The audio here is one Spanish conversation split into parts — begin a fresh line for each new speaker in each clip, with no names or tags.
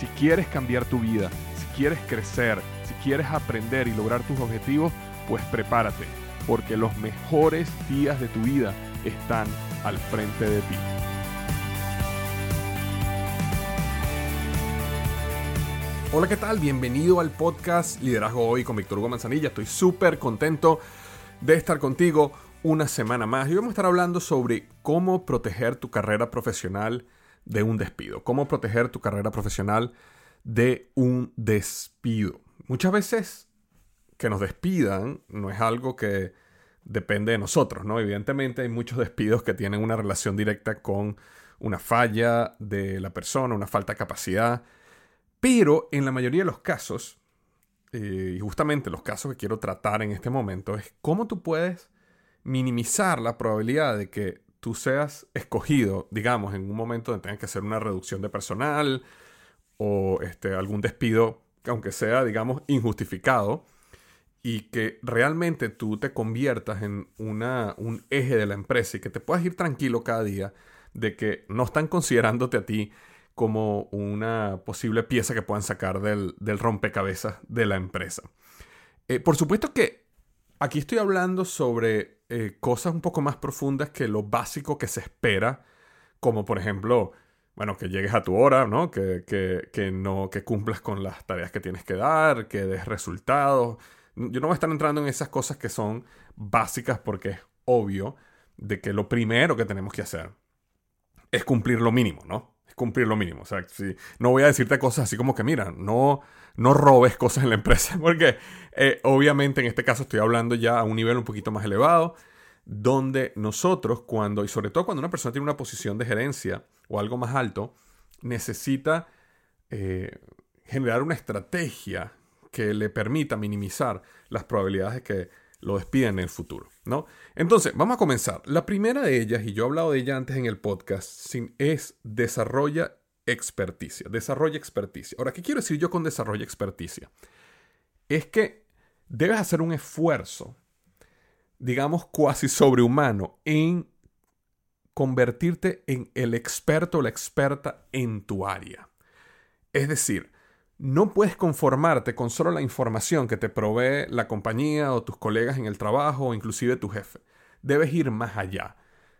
Si quieres cambiar tu vida, si quieres crecer, si quieres aprender y lograr tus objetivos, pues prepárate, porque los mejores días de tu vida están al frente de ti. Hola, ¿qué tal? Bienvenido al podcast Liderazgo Hoy con Víctor Hugo Manzanilla. Estoy súper contento de estar contigo una semana más y vamos a estar hablando sobre cómo proteger tu carrera profesional de un despido. Cómo proteger tu carrera profesional de un despido. Muchas veces que nos despidan no es algo que depende de nosotros, ¿no? Evidentemente hay muchos despidos que tienen una relación directa con una falla de la persona, una falta de capacidad, pero en la mayoría de los casos, eh, y justamente los casos que quiero tratar en este momento, es cómo tú puedes minimizar la probabilidad de que tú seas escogido, digamos, en un momento donde tengas que hacer una reducción de personal o este, algún despido, aunque sea, digamos, injustificado, y que realmente tú te conviertas en una, un eje de la empresa y que te puedas ir tranquilo cada día de que no están considerándote a ti como una posible pieza que puedan sacar del, rompecabezas de la empresa. Eh, por supuesto que aquí estoy hablando sobre eh, cosas un poco más profundas que lo básico que se espera, como por ejemplo, bueno, que llegues a tu hora, ¿no? Que, que, no, que cumplas con las tareas que tienes que dar, que des resultados. Yo no voy a estar entrando en esas cosas que son básicas porque es obvio de que lo primero que tenemos que hacer es cumplir lo mínimo, ¿no? Es cumplir lo mínimo. O sea, si, no voy a decirte cosas así como que, mira, no, no robes cosas en la empresa, porque eh, obviamente en este caso estoy hablando ya a un nivel un poquito más elevado, donde nosotros cuando, y sobre todo cuando una persona tiene una posición de gerencia o algo más alto, necesita eh, generar una estrategia que le permita minimizar las probabilidades de que lo despidan en el futuro, ¿no? Entonces, vamos a comenzar. La primera de ellas, y yo he hablado de ella antes en el podcast, es desarrolla experticia. Desarrolla experticia. Ahora, ¿qué quiero decir yo con desarrolla experticia? Es que debes hacer un esfuerzo, digamos, cuasi sobrehumano en convertirte en el experto o la experta en tu área. Es decir, no puedes conformarte con solo la información que te provee la compañía o tus colegas en el trabajo o inclusive tu jefe. Debes ir más allá.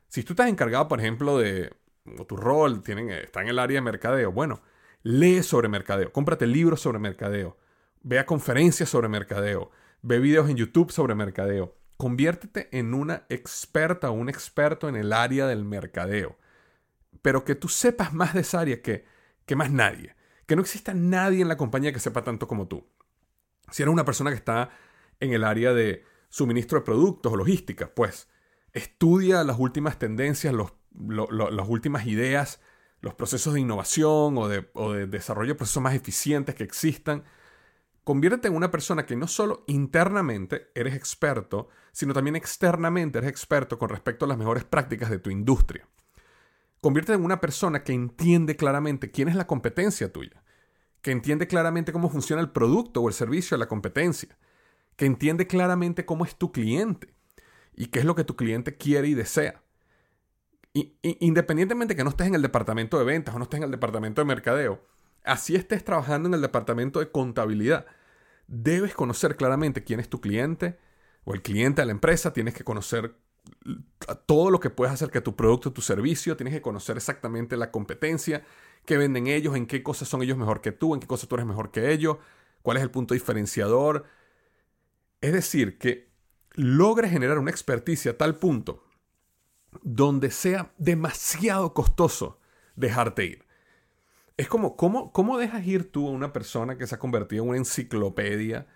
Si tú estás encargado, por ejemplo, de o tu rol tienen, está en el área de mercadeo, bueno, lee sobre mercadeo, cómprate libros sobre mercadeo, vea conferencias sobre mercadeo, ve videos en YouTube sobre mercadeo, conviértete en una experta o un experto en el área del mercadeo, pero que tú sepas más de esa área que, que más nadie, que no exista nadie en la compañía que sepa tanto como tú. Si eres una persona que está en el área de suministro de productos o logística, pues estudia las últimas tendencias, los las últimas ideas, los procesos de innovación o de, desarrollo de procesos más eficientes que existan. Conviértete en una persona que no solo internamente eres experto, sino también externamente eres experto con respecto a las mejores prácticas de tu industria. Conviértete en una persona que entiende claramente quién es la competencia tuya, que entiende claramente cómo funciona el producto o el servicio de la competencia, que entiende claramente cómo es tu cliente y qué es lo que tu cliente quiere y desea independientemente que no estés en el departamento de ventas o no estés en el departamento de mercadeo, así estés trabajando en el departamento de contabilidad, debes conocer claramente quién es tu cliente o el cliente de la empresa, tienes que conocer todo lo que puedes hacer que tu producto, tu servicio, tienes que conocer exactamente la competencia, qué venden ellos, en qué cosas son ellos mejor que tú, en qué cosas tú eres mejor que ellos, cuál es el punto diferenciador. Es decir, que logres generar una experticia a tal punto donde sea demasiado costoso dejarte ir. Es como, ¿cómo, ¿cómo dejas ir tú a una persona que se ha convertido en una enciclopedia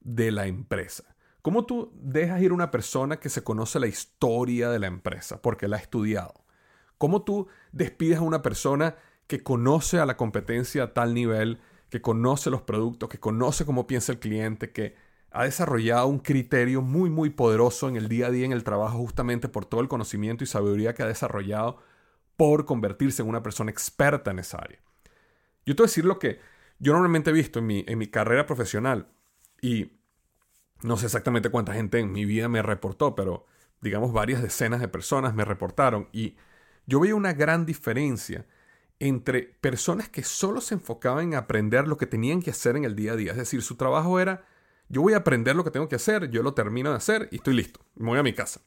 de la empresa? ¿Cómo tú dejas ir a una persona que se conoce la historia de la empresa porque la ha estudiado? ¿Cómo tú despides a una persona que conoce a la competencia a tal nivel que conoce los productos, que conoce cómo piensa el cliente, que ha desarrollado un criterio muy, muy poderoso en el día a día en el trabajo justamente por todo el conocimiento y sabiduría que ha desarrollado por convertirse en una persona experta en esa área. Yo te voy a decir lo que yo normalmente he visto en mi, en mi carrera profesional y no sé exactamente cuánta gente en mi vida me reportó, pero digamos varias decenas de personas me reportaron y yo veía una gran diferencia entre personas que solo se enfocaban en aprender lo que tenían que hacer en el día a día. Es decir, su trabajo era, yo voy a aprender lo que tengo que hacer, yo lo termino de hacer y estoy listo, me voy a mi casa.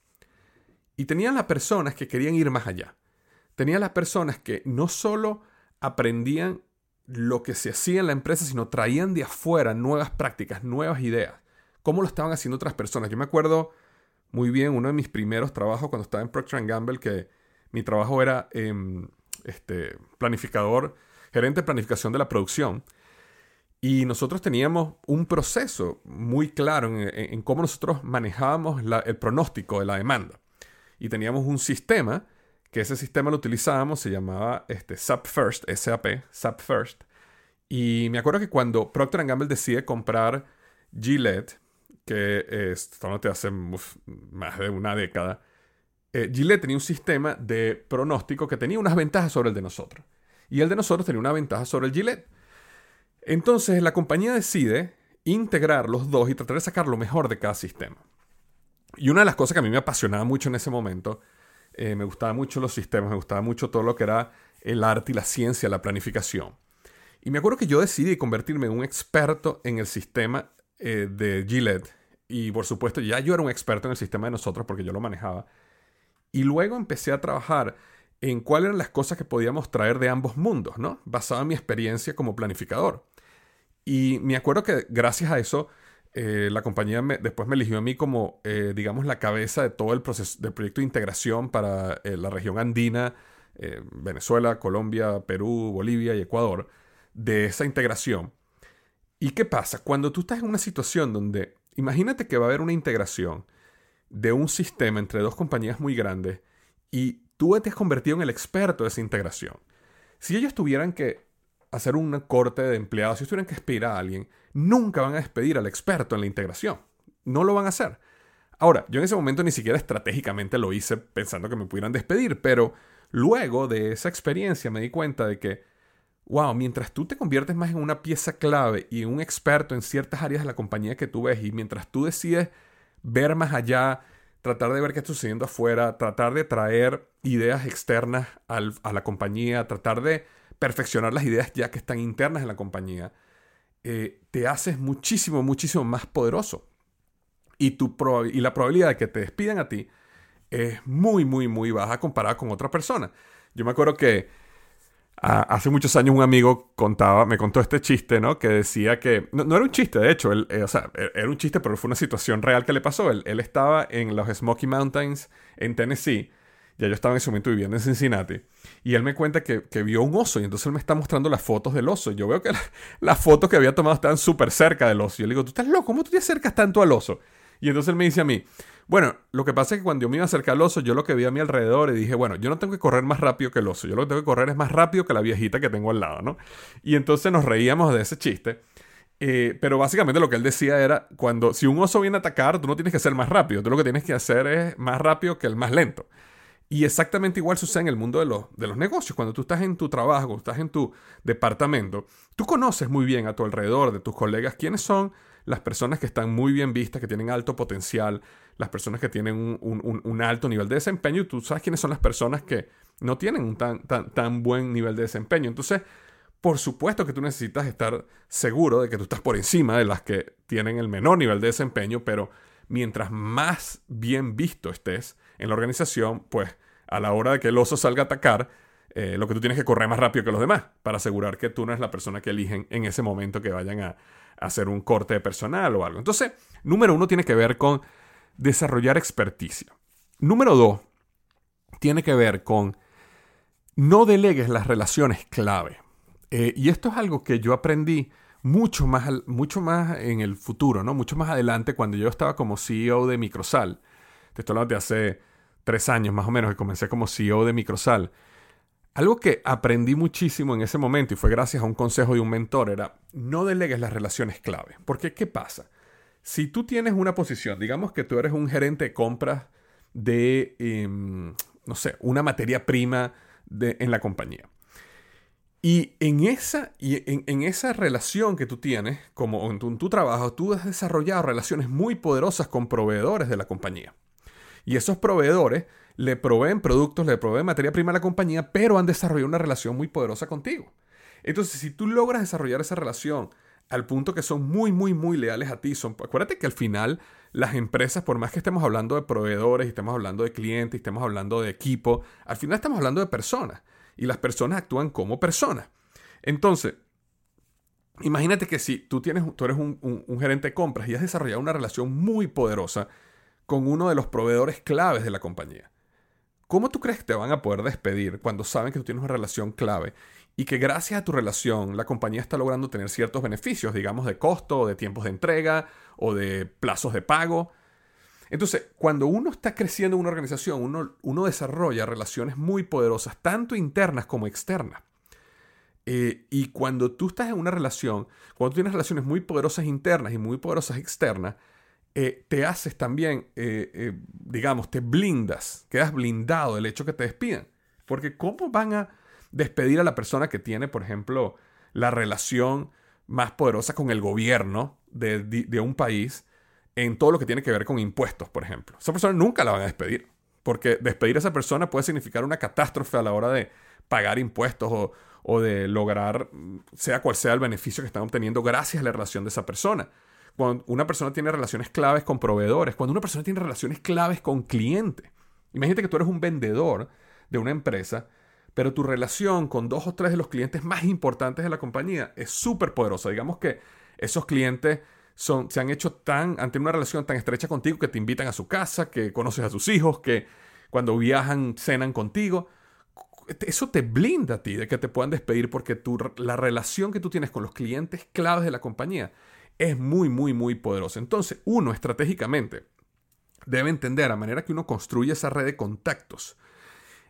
Y tenían las personas que querían ir más allá. Tenían las personas que no solo aprendían lo que se hacía en la empresa, sino traían de afuera nuevas prácticas, nuevas ideas. Cómo lo estaban haciendo otras personas. Yo me acuerdo muy bien uno de mis primeros trabajos cuando estaba en Procter Gamble, que mi trabajo era em, este, planificador, gerente de planificación de la producción. Y nosotros teníamos un proceso muy claro en, cómo nosotros manejábamos el pronóstico de la demanda. Y teníamos un sistema, que ese sistema lo utilizábamos, se llamaba este, SAP First, SAP, SAP First. Y me acuerdo que cuando Procter Gamble decide comprar Gillette, que esto no te hace más de una década, eh, Gillette tenía un sistema de pronóstico que tenía unas ventajas sobre el de nosotros. Y el de nosotros tenía una ventaja sobre el Gillette. Entonces la compañía decide integrar los dos y tratar de sacar lo mejor de cada sistema. Y una de las cosas que a mí me apasionaba mucho en ese momento, eh, me gustaban mucho los sistemas, me gustaba mucho todo lo que era el arte y la ciencia, la planificación. Y me acuerdo que yo decidí convertirme en un experto en el sistema eh, de Gillette. Y por supuesto, ya yo era un experto en el sistema de nosotros porque yo lo manejaba. Y luego empecé a trabajar en cuáles eran las cosas que podíamos traer de ambos mundos, ¿no? Basado en mi experiencia como planificador. Y me acuerdo que gracias a eso, eh, la compañía después me eligió a mí como, eh, digamos, la cabeza de todo el proceso del proyecto de integración para eh, la región andina, Venezuela, Colombia, Perú, Bolivia y Ecuador, de esa integración. ¿Y qué pasa? Cuando tú estás en una situación donde, imagínate que va a haber una integración, de un sistema entre dos compañías muy grandes y tú te has convertido en el experto de esa integración. Si ellos tuvieran que hacer un corte de empleados, si tuvieran que despedir a alguien, nunca van a despedir al experto en la integración. No lo van a hacer. Ahora, yo en ese momento ni siquiera estratégicamente lo hice pensando que me pudieran despedir, pero luego de esa experiencia me di cuenta de que, wow, mientras tú te conviertes más en una pieza clave y un experto en ciertas áreas de la compañía que tú ves y mientras tú decides ver más allá, tratar de ver qué está sucediendo afuera, tratar de traer ideas externas a la compañía, tratar de perfeccionar las ideas ya que están internas en la compañía, eh, te haces muchísimo, muchísimo más poderoso. Y, tu y la probabilidad de que te despidan a ti es muy, muy, muy baja comparada con otra persona. Yo me acuerdo que hace muchos años un amigo contaba, me contó este chiste, ¿no? Que decía que, no, era un chiste, de hecho, él, eh, o sea, e, era un chiste, pero fue una situación real que le pasó. Él, estaba en los Smoky Mountains en Tennessee, ya yo estaba en ese momento viviendo en Cincinnati, y él me cuenta que, vio un oso, y entonces él me está mostrando las fotos del oso. Yo veo que las fotos que había tomado estaban súper cerca del oso. Y yo le digo, tú estás loco, ¿cómo tú te acercas tanto al oso? Y entonces él me dice a mí, bueno, lo que pasa es que cuando yo me iba a acercar al oso, yo lo que vi a mi alrededor y dije, bueno, yo no tengo que correr más rápido que el oso, yo lo que tengo que correr es más rápido que la viejita que tengo al lado, ¿no? Y entonces nos reíamos de ese chiste. Eh, pero básicamente lo que él decía era, cuando si un oso viene a atacar, tú no tienes que ser más rápido, tú lo que tienes que hacer es más rápido que el más lento. Y exactamente igual sucede en el mundo de los, de los negocios. Cuando tú estás en tu trabajo, estás en tu departamento, tú conoces muy bien a tu alrededor, de tus colegas, quiénes son las personas que están muy bien vistas, que tienen alto potencial, las personas que tienen un, alto nivel de desempeño, y tú sabes quiénes son las personas que no tienen un tan, tan, tan buen nivel de desempeño. Entonces, por supuesto que tú necesitas estar seguro de que tú estás por encima de las que tienen el menor nivel de desempeño, pero mientras más bien visto estés en la organización, pues a la hora de que el oso salga a atacar, eh, lo que tú tienes que correr más rápido que los demás para asegurar que tú no eres la persona que eligen en ese momento que vayan a, hacer un corte de personal o algo. Entonces, número uno tiene que ver con desarrollar experticia. Número dos, tiene que ver con no delegues las relaciones clave. Eh, y esto es algo que yo aprendí mucho más, mucho más en el futuro, ¿no? Mucho más adelante cuando yo estaba como CEO de Microsal. Te estoy hablando de hace tres años más o menos que comencé como CEO de Microsal algo que aprendí muchísimo en ese momento y fue gracias a un consejo de un mentor era no delegues las relaciones clave. Porque, ¿qué pasa? Si tú tienes una posición, digamos que tú eres un gerente de compras de, em, no sé, una materia prima de, en la compañía. Y en esa, y en, esa relación que tú tienes, como en en tu trabajo, tú has desarrollado relaciones muy poderosas con proveedores de la compañía. Y esos proveedores le proveen productos, le proveen materia prima a la compañía, pero han desarrollado una relación muy poderosa contigo. Entonces, si tú logras desarrollar esa relación al punto que son muy, muy, muy leales a ti, son, acuérdate que al final las empresas, por más que estemos hablando de proveedores, estemos hablando de clientes, estemos hablando de equipo, al final estamos hablando de personas. Y las personas actúan como personas. Entonces, imagínate que si tú, tienes, tú eres un gerente de compras y has desarrollado una relación muy poderosa con uno de los proveedores claves de la compañía. ¿Cómo tú crees que te van a poder despedir cuando saben que tú tienes una relación clave y que gracias a tu relación la compañía está logrando tener ciertos beneficios, digamos de costo o de tiempos de entrega o de plazos de pago? Entonces, cuando uno está creciendo en una organización, uno, desarrolla relaciones muy poderosas, tanto internas como externas. Eh, y cuando tú estás en una relación, cuando tú tienes relaciones muy poderosas internas y muy poderosas externas, eh, te haces también, eh, eh, digamos, te blindas, quedas blindado del hecho que te despidan. Porque ¿cómo van a despedir a la persona que tiene, por ejemplo, la relación más poderosa con el gobierno de, un país en todo lo que tiene que ver con impuestos, por ejemplo? Esa persona nunca la van a despedir. Porque despedir a esa persona puede significar una catástrofe a la hora de pagar impuestos o, o de lograr, sea cual sea el beneficio que están obteniendo gracias a la relación de esa persona cuando una persona tiene relaciones claves con proveedores, cuando una persona tiene relaciones claves con clientes. Imagínate que tú eres un vendedor de una empresa, pero tu relación con dos o tres de los clientes más importantes de la compañía es súper poderosa. Digamos que esos clientes son, se han hecho tan, ante una relación tan estrecha contigo que te invitan a su casa, que conoces a sus hijos, que cuando viajan cenan contigo. Eso te blinda a ti de que te puedan despedir porque tu, la relación que tú tienes con los clientes claves de la compañía es muy, muy, muy poderoso. Entonces, uno estratégicamente debe entender a manera que uno construye esa red de contactos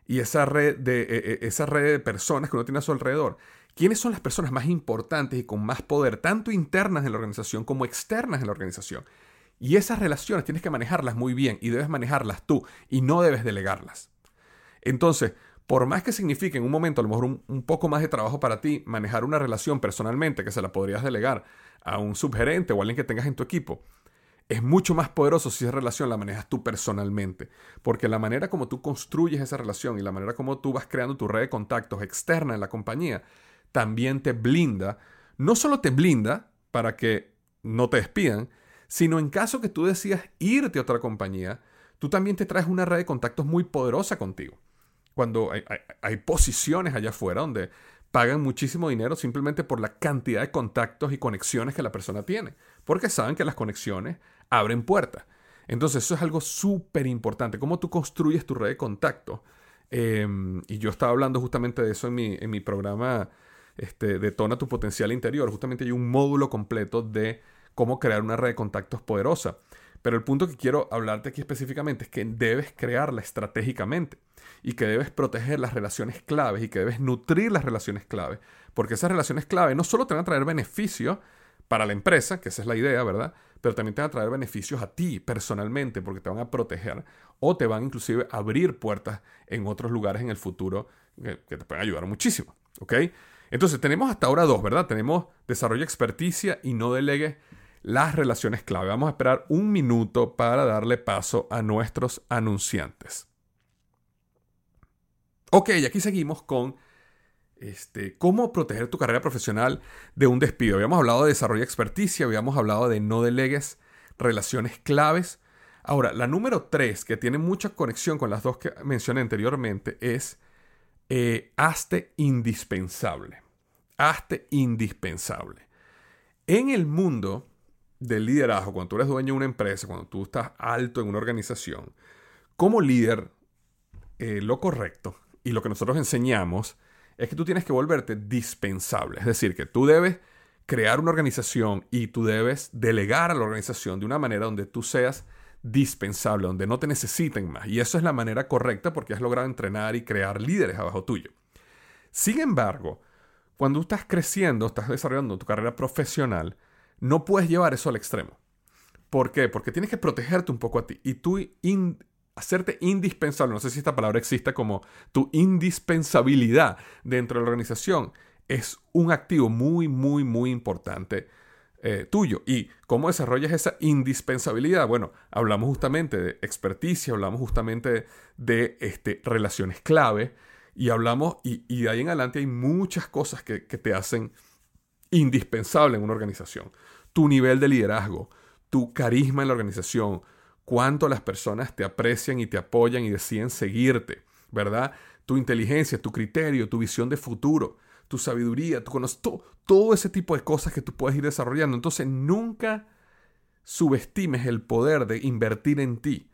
y esa red de, e, e, esa red de personas que uno tiene a su alrededor. ¿Quiénes son las personas más importantes y con más poder, tanto internas en la organización como externas en la organización? Y esas relaciones tienes que manejarlas muy bien y debes manejarlas tú y no debes delegarlas. Entonces, por más que signifique en un momento a lo mejor un, poco más de trabajo para ti manejar una relación personalmente que se la podrías delegar a un subgerente o alguien que tengas en tu equipo, es mucho más poderoso si esa relación la manejas tú personalmente. Porque la manera como tú construyes esa relación y la manera como tú vas creando tu red de contactos externa en la compañía, también te blinda. No solo te blinda para que no te despidan, sino en caso que tú decidas irte a otra compañía, tú también te traes una red de contactos muy poderosa contigo. Cuando hay, hay posiciones allá afuera donde pagan muchísimo dinero simplemente por la cantidad de contactos y conexiones que la persona tiene, porque saben que las conexiones abren puertas. Entonces eso es algo súper importante, cómo tú construyes tu red de contactos. Em, y yo estaba hablando justamente de eso en mi, en mi programa este, Detona tu potencial interior. Justamente hay un módulo completo de cómo crear una red de contactos poderosa. Pero el punto que quiero hablarte aquí específicamente es que debes crearla estratégicamente y que debes proteger las relaciones claves y que debes nutrir las relaciones claves, porque esas relaciones claves no solo te van a traer beneficios para la empresa, que esa es la idea, ¿verdad? Pero también te van a traer beneficios a ti personalmente, porque te van a proteger o te van inclusive a abrir puertas en otros lugares en el futuro que, te pueden ayudar muchísimo, ¿ok? Entonces tenemos hasta ahora dos, ¿verdad? Tenemos desarrollo experticia y no delegue las relaciones clave. Vamos a esperar un minuto para darle paso a nuestros anunciantes. Ok, y aquí seguimos con este, cómo proteger tu carrera profesional de un despido. Habíamos hablado de desarrollo de experticia, habíamos hablado de no delegues relaciones claves. Ahora, la número tres, que tiene mucha conexión con las dos que mencioné anteriormente, es eh, hazte indispensable. Hazte indispensable. En el mundo del liderazgo, cuando tú eres dueño de una empresa, cuando tú estás alto en una organización, como líder, eh, lo correcto y lo que nosotros enseñamos es que tú tienes que volverte dispensable. Es decir, que tú debes crear una organización y tú debes delegar a la organización de una manera donde tú seas dispensable, donde no te necesiten más. Y eso es la manera correcta porque has logrado entrenar y crear líderes abajo tuyo. Sin embargo, cuando estás creciendo, estás desarrollando tu carrera profesional, no puedes llevar eso al extremo. ¿Por qué? Porque tienes que protegerte un poco a ti y tú hacerte indispensable, no sé si esta palabra existe como tu indispensabilidad dentro de la organización, es un activo muy, muy, muy importante eh, tuyo. ¿Y cómo desarrollas esa indispensabilidad? Bueno, hablamos justamente de experticia, hablamos justamente de, este, relaciones clave y hablamos, y, de ahí en adelante hay muchas cosas que te hacen indispensable en una organización. Tu nivel de liderazgo, tu carisma en la organización, cuánto las personas te aprecian y te apoyan y deciden seguirte, ¿verdad? Tu inteligencia, tu criterio, tu visión de futuro, tu sabiduría, tu conocimiento, todo ese tipo de cosas que tú puedes ir desarrollando. Entonces nunca subestimes el poder de invertir en ti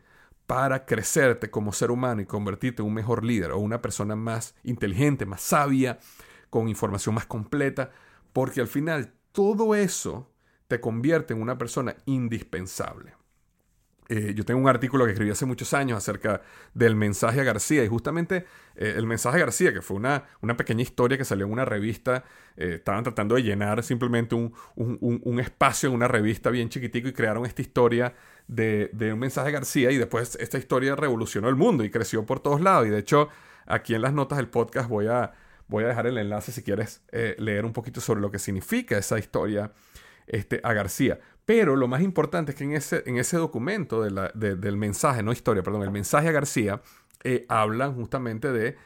para crecerte como ser humano y convertirte en un mejor líder o una persona más inteligente, más sabia, con información más completa, porque al final todo eso te convierte en una persona indispensable. Eh, yo tengo un artículo que escribí hace muchos años acerca del mensaje a García y justamente eh, el mensaje a García, que fue una, una, pequeña historia que salió en una revista, eh, estaban tratando de llenar simplemente un, un, espacio en una revista bien chiquitico y crearon esta historia de, de, un mensaje a García y después esta historia revolucionó el mundo y creció por todos lados y de hecho aquí en las notas del podcast voy a, voy a dejar el enlace si quieres leer un poquito sobre lo que significa esa historia este, a García. Pero lo más importante es que en ese, en ese documento del mensaje, no historia, perdón, el mensaje a García, eh, hablan justamente de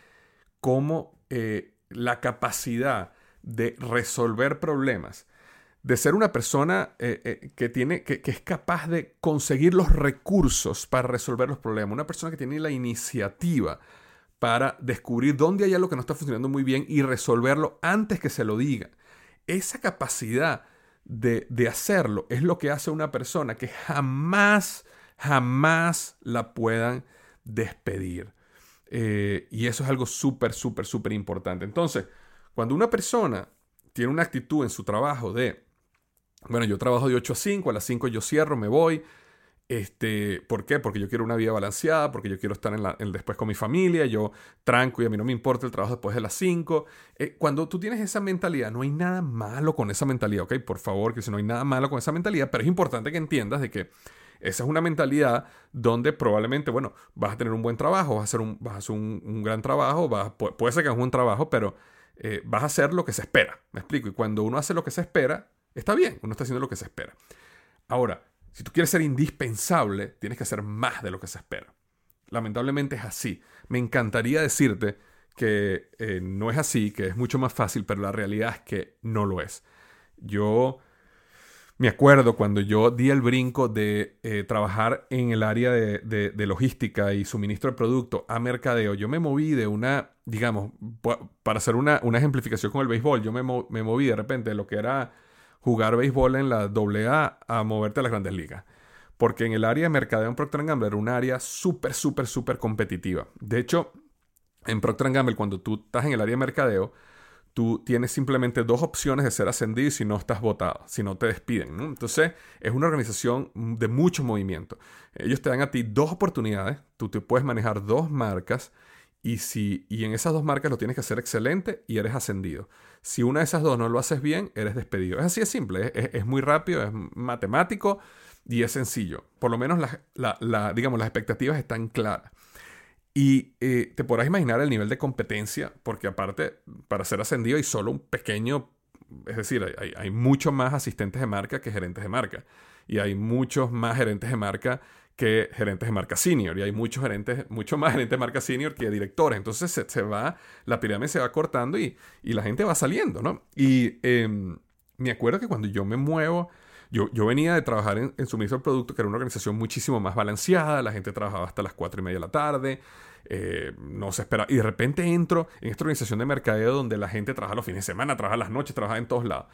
cómo eh, la capacidad de resolver problemas, de ser una persona eh, que, tiene, que, que, es capaz de conseguir los recursos para resolver los problemas, una persona que tiene la iniciativa para descubrir dónde hay algo que no está funcionando muy bien y resolverlo antes que se lo diga. Esa capacidad de, hacerlo es lo que hace una persona que jamás, jamás la puedan despedir. Eh, y eso es algo súper, súper, súper importante. Entonces, cuando una persona tiene una actitud en su trabajo de, bueno, yo trabajo de 8 a 5, a las 5 yo cierro, me voy, este, ¿Por qué? Porque yo quiero una vida balanceada, porque yo quiero estar en, la, después con mi familia, yo tranco y a mí no me importa el trabajo después de las 5. Eh, cuando tú tienes esa mentalidad, no hay nada malo con esa mentalidad, ¿ok? Por favor, que si no hay nada malo con esa mentalidad, pero es importante que entiendas de que esa es una mentalidad donde probablemente, bueno, vas a tener un buen trabajo, vas a hacer un, vas a hacer un, gran trabajo, vas, puede ser que un trabajo, pero eh, vas a hacer lo que se espera, ¿me explico? Y cuando uno hace lo que se espera, está bien, uno está haciendo lo que se espera. Ahora, si tú quieres ser indispensable, tienes que hacer más de lo que se espera. Lamentablemente es así. Me encantaría decirte que eh, no es así, que es mucho más fácil, pero la realidad es que no lo es. Yo me acuerdo cuando yo di el brinco de eh, trabajar en el área de, logística y suministro de producto a mercadeo, yo me moví de una, digamos, para hacer una, ejemplificación con el béisbol, yo me, me moví de repente de lo que era jugar béisbol en la AA a moverte a las grandes ligas. Porque en el área de mercadeo en Procter Gamble era un área súper, súper, súper competitiva. De hecho, en Procter Gamble, cuando tú estás en el área de mercadeo, tú tienes simplemente dos opciones de ser ascendido si no estás votado, si no te despiden. Entonces, es una organización de mucho movimiento. Ellos te dan a ti dos oportunidades, tú te puedes manejar dos marcas y, si, y en esas dos marcas lo tienes que hacer excelente y eres ascendido. Si una de esas dos no lo haces bien, eres despedido. Es así de simple, es, muy rápido, es matemático y es sencillo. Por lo menos la, digamos, las expectativas están claras. Y eh, te podrás imaginar el nivel de competencia, porque aparte, para ser ascendido hay solo un pequeño, es decir, hay, hay muchos más asistentes de marca que gerentes de marca. Y hay muchos más gerentes de marca que gerentes de marca senior. Y hay muchos gerentes, mucho más gerentes de marca senior que directores. Entonces se, va, la pirámide se va cortando y, la gente va saliendo, ¿no? Y em, me acuerdo que cuando yo me muevo, yo, yo venía de trabajar en, en, suministro de producto, que era una organización muchísimo más balanceada, la gente trabajaba hasta las 4 y media de la tarde, eh, no se espera. Y de repente entro en esta organización de mercadeo donde la gente trabaja los fines de semana, trabaja las noches, trabaja en todos lados.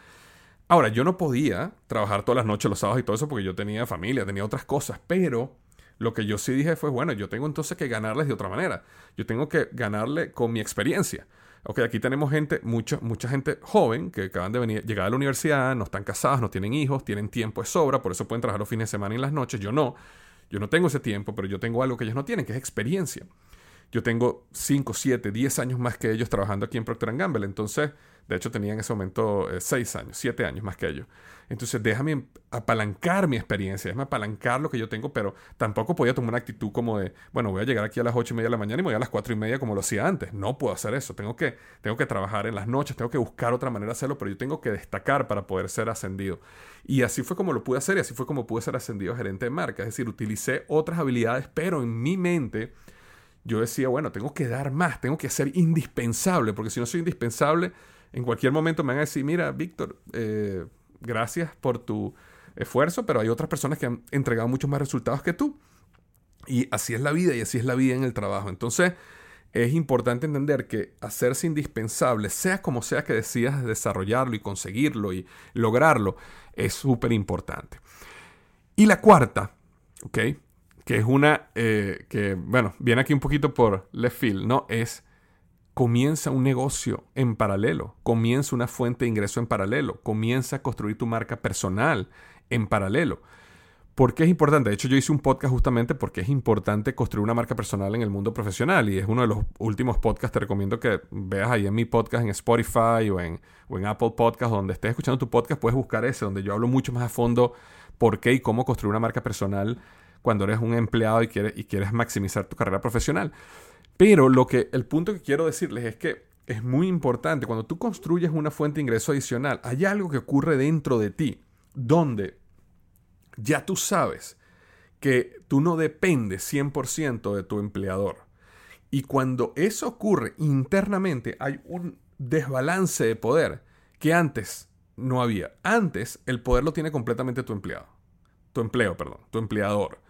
Ahora, yo no podía trabajar todas las noches, los sábados y todo eso porque yo tenía familia, tenía otras cosas, pero lo que yo sí dije fue, bueno, yo tengo entonces que ganarles de otra manera. Yo tengo que ganarle con mi experiencia. Ok, aquí tenemos gente, mucha, mucha gente joven que acaban de venir, llegar a la universidad, no están casados, no tienen hijos, tienen tiempo de sobra, por eso pueden trabajar los fines de semana y las noches. Yo no, yo no tengo ese tiempo, pero yo tengo algo que ellos no tienen, que es experiencia. Yo tengo 5, 7, 10 años más que ellos trabajando aquí en Procter Gamble. Entonces, de hecho, tenía en ese momento 6 eh, años, 7 años más que ellos. Entonces, déjame apalancar mi experiencia, déjame apalancar lo que yo tengo, pero tampoco podía tomar una actitud como de, bueno, voy a llegar aquí a las 8 y media de la mañana y voy a las 4 y media como lo hacía antes. No puedo hacer eso. Tengo que, tengo que trabajar en las noches, tengo que buscar otra manera de hacerlo, pero yo tengo que destacar para poder ser ascendido. Y así fue como lo pude hacer y así fue como pude ser ascendido a gerente de marca. Es decir, utilicé otras habilidades, pero en mi mente yo decía, bueno, tengo que dar más, tengo que ser indispensable, porque si no soy indispensable, en cualquier momento me van a decir, mira, Víctor, eh, gracias por tu esfuerzo, pero hay otras personas que han entregado muchos más resultados que tú. Y así es la vida y así es la vida en el trabajo. Entonces, es importante entender que hacerse indispensable, sea como sea que decidas desarrollarlo y conseguirlo y lograrlo, es súper importante. Y la cuarta, ¿ok? Que es una eh, que, bueno, viene aquí un poquito por left field, ¿no? Es comienza un negocio en paralelo, comienza una fuente de ingreso en paralelo, comienza a construir tu marca personal en paralelo. ¿Por qué es importante? De hecho, yo hice un podcast justamente porque es importante construir una marca personal en el mundo profesional y es uno de los últimos podcasts. Te recomiendo que veas ahí en mi podcast en Spotify o en, o en Apple Podcast, donde estés escuchando tu podcast, puedes buscar ese, donde yo hablo mucho más a fondo por qué y cómo construir una marca personal cuando eres un empleado y quieres, y quieres maximizar tu carrera profesional. Pero lo que, el punto que quiero decirles es que es muy importante, cuando tú construyes una fuente de ingreso adicional, hay algo que ocurre dentro de ti, donde ya tú sabes que tú no dependes 100% de tu empleador. Y cuando eso ocurre internamente, hay un desbalance de poder que antes no había. Antes el poder lo tiene completamente tu empleado. Tu empleo, perdón, tu empleador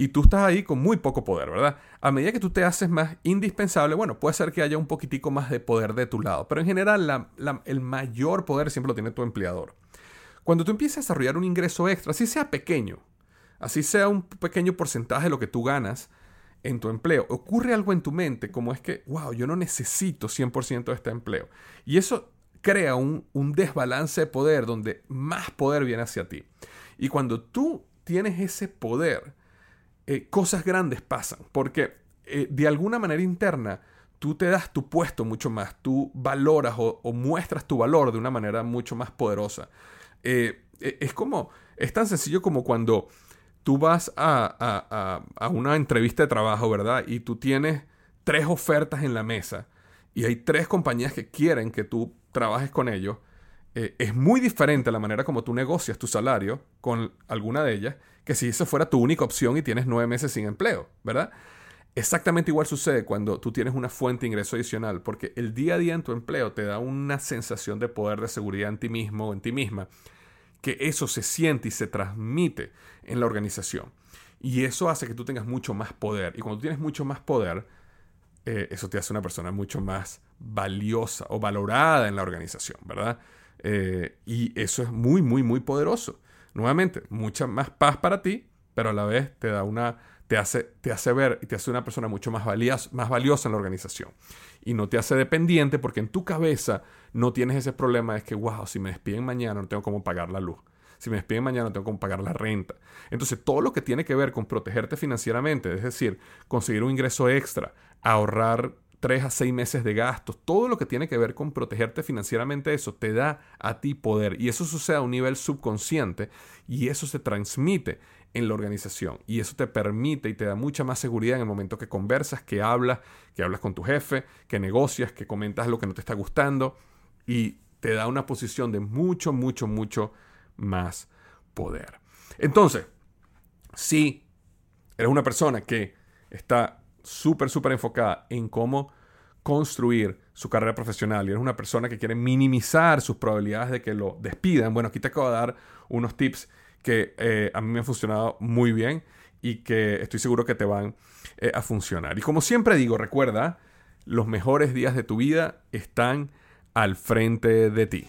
y tú estás ahí con muy poco poder, ¿verdad? A medida que tú te haces más indispensable, bueno, puede ser que haya un poquitico más de poder de tu lado, pero en general el mayor poder siempre lo tiene tu empleador. Cuando tú empiezas a desarrollar un ingreso extra, así sea pequeño, así sea un pequeño porcentaje de lo que tú ganas en tu empleo, ocurre algo en tu mente como es que, wow, yo no necesito 100% de este empleo. Y eso crea un, un desbalance de poder donde más poder viene hacia ti. Y cuando tú tienes ese poder, eh, cosas grandes pasan, porque eh, de alguna manera interna tú te das tu puesto mucho más, tú valoras o, muestras tu valor de una manera mucho más poderosa. Eh, es como, es tan sencillo como cuando tú vas a, a, una entrevista de trabajo, ¿verdad? Y tú tienes tres ofertas en la mesa y hay tres compañías que quieren que tú trabajes con ellos. Es muy diferente la manera como tú negocias tu salario con alguna de ellas que si esa fuera tu única opción y tienes nueve meses sin empleo, ¿verdad? Exactamente igual sucede cuando tú tienes una fuente de ingreso adicional, porque el día a día en tu empleo te da una sensación de poder, de seguridad en ti mismo o en ti misma, que eso se siente y se transmite en la organización. Y eso hace que tú tengas mucho más poder. Y cuando tienes mucho más poder, eh, eso te hace una persona mucho más valiosa o valorada en la organización, ¿verdad? Eh, y eso es muy, muy, muy poderoso. Nuevamente, mucha más paz para ti, pero a la vez te da una, te hace, te hace ver y te hace una persona mucho más, valiosa, más valiosa en la organización. Y no te hace dependiente porque en tu cabeza no tienes ese problema de que, wow, si me despiden mañana no tengo cómo pagar la luz. Si me despiden mañana no tengo cómo pagar la renta. Entonces, todo lo que tiene que ver con protegerte financieramente, es decir, conseguir un ingreso extra, ahorrar tres a seis meses de gastos, todo lo que tiene que ver con protegerte financieramente, eso te da a ti poder. Y eso sucede a un nivel subconsciente y eso se transmite en la organización. Y eso te permite y te da mucha más seguridad en el momento que conversas, que hablas, que hablas con tu jefe, que negocias, que comentas lo que no te está gustando y te da una posición de mucho, mucho, mucho más poder. Entonces, si eres una persona que está súper, súper enfocada en cómo construir su carrera profesional y eres una persona que quiere minimizar sus probabilidades de que lo despidan, bueno, aquí te acabo de dar unos tips que eh, a mí me han funcionado muy bien y que estoy seguro que te van eh, a funcionar. Y como siempre digo, recuerda, los mejores días de tu vida están al frente de ti.